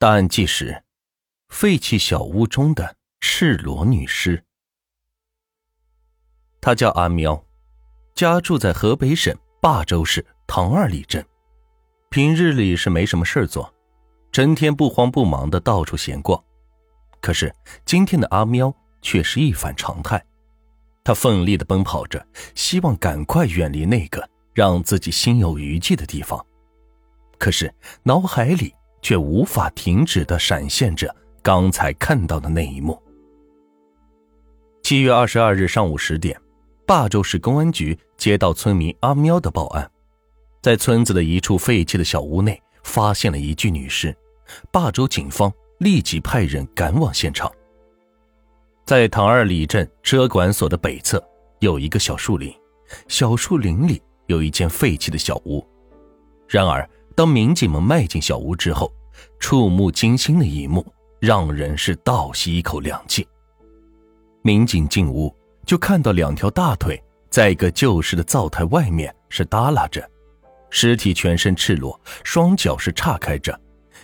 大案纪实：废弃小屋中的赤裸女尸。她叫阿喵，家住在河北省霸州市唐二里镇。平日里是没什么事做，整天不慌不忙的到处闲逛。可是今天的阿喵却是一反常态，她奋力的奔跑着，希望赶快远离那个让自己心有余悸的地方。可是脑海里……却无法停止的闪现着刚才看到的那一幕。七月二十二日上午十点，霸州市公安局接到村民阿喵的报案，在村子的一处废弃的小屋内发现了一具女尸。霸州警方立即派人赶往现场。在唐二里镇车管所的北侧有一个小树林，小树林里有一间废弃的小屋。然而，当民警们迈进小屋之后，触目惊心的一幕让人是倒吸一口凉气。民警进屋就看到两条大腿在一个旧式的灶台外面是耷拉着，尸体全身赤裸，双脚是岔开着，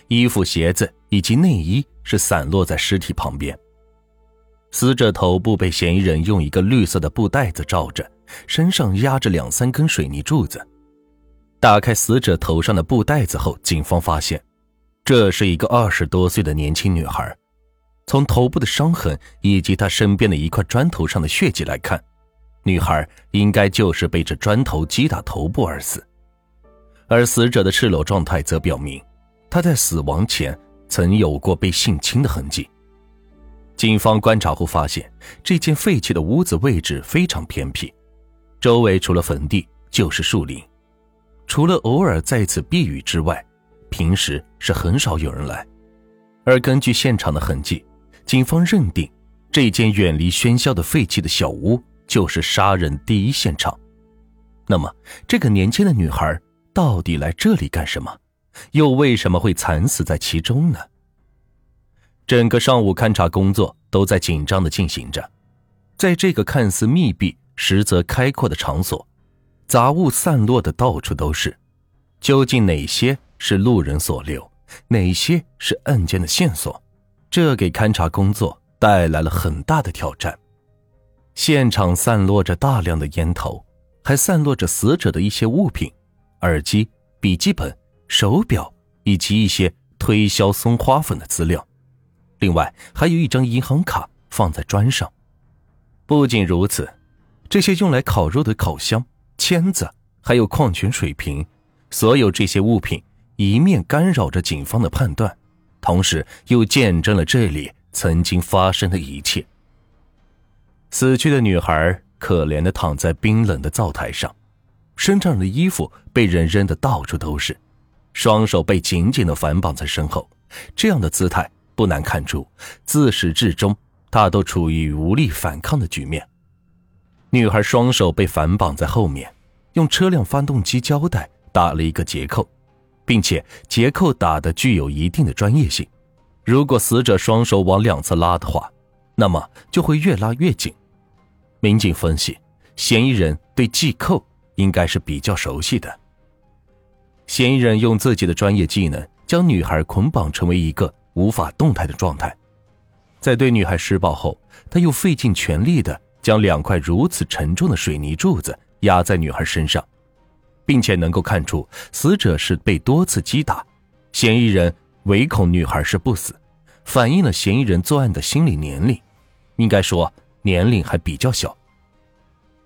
衣服、鞋子以及内衣是散落在尸体旁边。死者头部被嫌疑人用一个绿色的布袋子罩着，身上压着两三根水泥柱子。打开死者头上的布袋子后，警方发现，这是一个二十多岁的年轻女孩。从头部的伤痕以及她身边的一块砖头上的血迹来看，女孩应该就是被这砖头击打头部而死。而死者的赤裸状态则表明，她在死亡前曾有过被性侵的痕迹。警方观察后发现，这间废弃的屋子位置非常偏僻，周围除了坟地就是树林。除了偶尔在此避雨之外，平时是很少有人来。而根据现场的痕迹，警方认定这间远离喧嚣的废弃的小屋就是杀人第一现场。那么，这个年轻的女孩到底来这里干什么？又为什么会惨死在其中呢？整个上午勘查工作都在紧张的进行着，在这个看似密闭实则开阔的场所。杂物散落的到处都是，究竟哪些是路人所留，哪些是案件的线索？这给勘查工作带来了很大的挑战。现场散落着大量的烟头，还散落着死者的一些物品，耳机、笔记本、手表以及一些推销松花粉的资料。另外，还有一张银行卡放在砖上。不仅如此，这些用来烤肉的烤箱。签子，还有矿泉水瓶，所有这些物品一面干扰着警方的判断，同时又见证了这里曾经发生的一切。死去的女孩可怜的躺在冰冷的灶台上，身上的衣服被人扔的到处都是，双手被紧紧的反绑在身后，这样的姿态不难看出，自始至终她都处于无力反抗的局面。女孩双手被反绑在后面，用车辆发动机胶带打了一个结扣，并且结扣打的具有一定的专业性。如果死者双手往两侧拉的话，那么就会越拉越紧。民警分析，嫌疑人对系扣应该是比较熟悉的。嫌疑人用自己的专业技能将女孩捆绑成为一个无法动弹的状态，在对女孩施暴后，他又费尽全力的。将两块如此沉重的水泥柱子压在女孩身上，并且能够看出死者是被多次击打，嫌疑人唯恐女孩是不死，反映了嫌疑人作案的心理年龄，应该说年龄还比较小。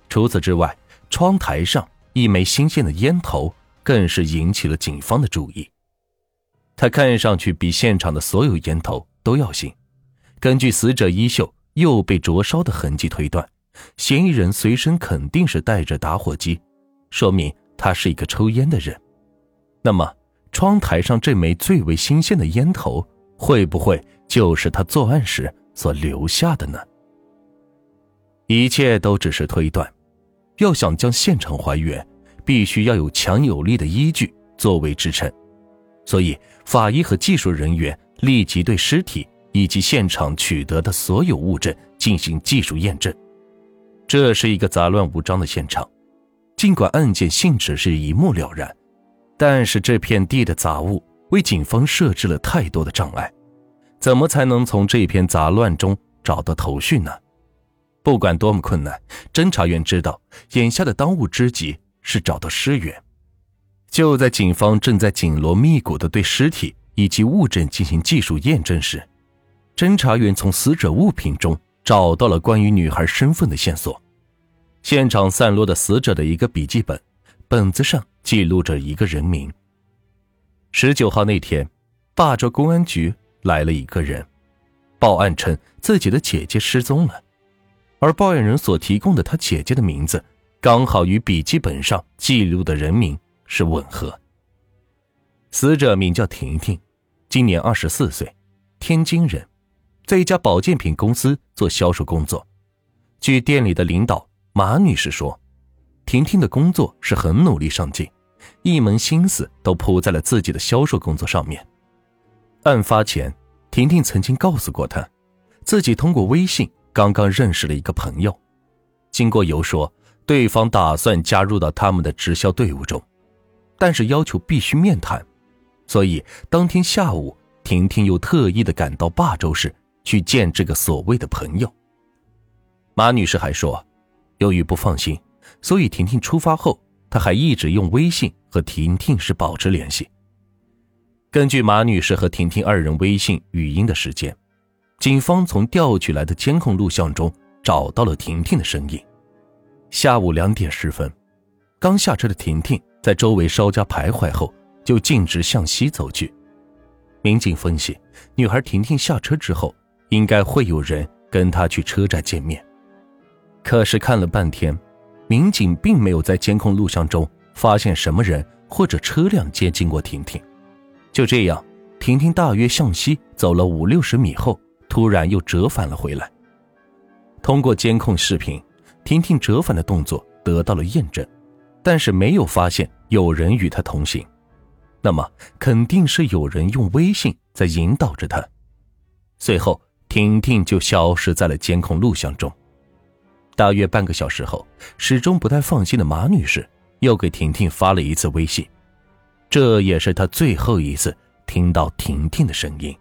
除此之外，窗台上一枚新鲜的烟头更是引起了警方的注意，它看上去比现场的所有烟头都要新。根据死者衣袖。又被灼烧的痕迹推断，嫌疑人随身肯定是带着打火机，说明他是一个抽烟的人。那么，窗台上这枚最为新鲜的烟头，会不会就是他作案时所留下的呢？一切都只是推断，要想将现场还原，必须要有强有力的依据作为支撑。所以，法医和技术人员立即对尸体。以及现场取得的所有物证进行技术验证。这是一个杂乱无章的现场，尽管案件性质是一目了然，但是这片地的杂物为警方设置了太多的障碍，怎么才能从这片杂乱中找到头绪呢？不管多么困难，侦查员知道眼下的当务之急是找到尸源。就在警方正在紧锣密鼓地对尸体以及物证进行技术验证时，侦查员从死者物品中找到了关于女孩身份的线索。现场散落的死者的一个笔记本，本子上记录着一个人名。十九号那天，霸州公安局来了一个人，报案称自己的姐姐失踪了。而报案人所提供的他姐姐的名字，刚好与笔记本上记录的人名是吻合。死者名叫婷婷，今年二十四岁，天津人，在一家保健品公司做销售工作。据店里的领导马女士说，婷婷的工作是很努力上进，一门心思都扑在了自己的销售工作上面。案发前，婷婷曾经告诉过他，自己通过微信。刚刚认识了一个朋友，经过游说，对方打算加入到他们的直销队伍中，但是要求必须面谈，所以当天下午，婷婷又特意的赶到霸州市去见这个所谓的朋友。马女士还说，由于不放心，所以婷婷出发后，她还一直用微信和婷婷是保持联系。根据马女士和婷婷二人微信语音的时间。警方从调取来的监控录像中找到了婷婷的身影。下午两点十分，刚下车的婷婷在周围稍加徘徊后，就径直向西走去。民警分析，女孩婷婷下车之后，应该会有人跟他去车站见面。可是看了半天，民警并没有在监控录像中发现什么人或者车辆接近过婷婷。就这样，婷婷大约向西走了五六十米后。突然又折返了回来。通过监控视频，婷婷折返的动作得到了验证，但是没有发现有人与她同行。那么肯定是有人用微信在引导着她。随后，婷婷就消失在了监控录像中。大约半个小时后，始终不太放心的马女士又给婷婷发了一次微信，这也是她最后一次听到婷婷的声音。